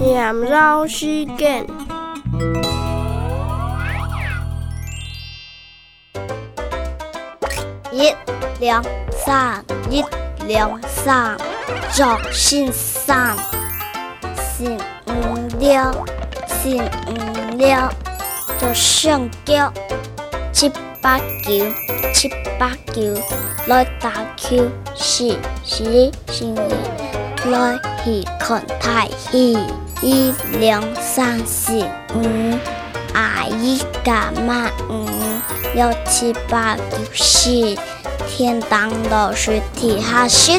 念绕时间。一、两、三，一、两、三，作先三，四、五、六，四、五、六，做上脚，七、八、九，七、八、九，来打 Q，四、四、四、二，来去看太戏，一、两、三、四、五，阿姨干嘛？五、六、七、八、九、十，天当老师提下十。